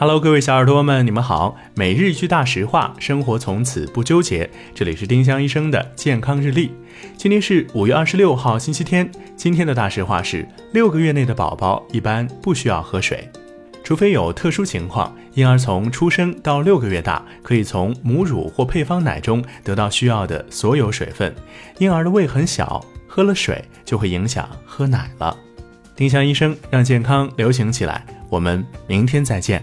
Hello，各位小耳朵们，你们好。每日一句大实话，生活从此不纠结。这里是丁香医生的健康日历。今天是五月二十六号，星期天。今天的大实话是：六个月内的宝宝一般不需要喝水，除非有特殊情况。婴儿从出生到六个月大，可以从母乳或配方奶中得到需要的所有水分。婴儿的胃很小，喝了水就会影响喝奶了。丁香医生让健康流行起来。我们明天再见。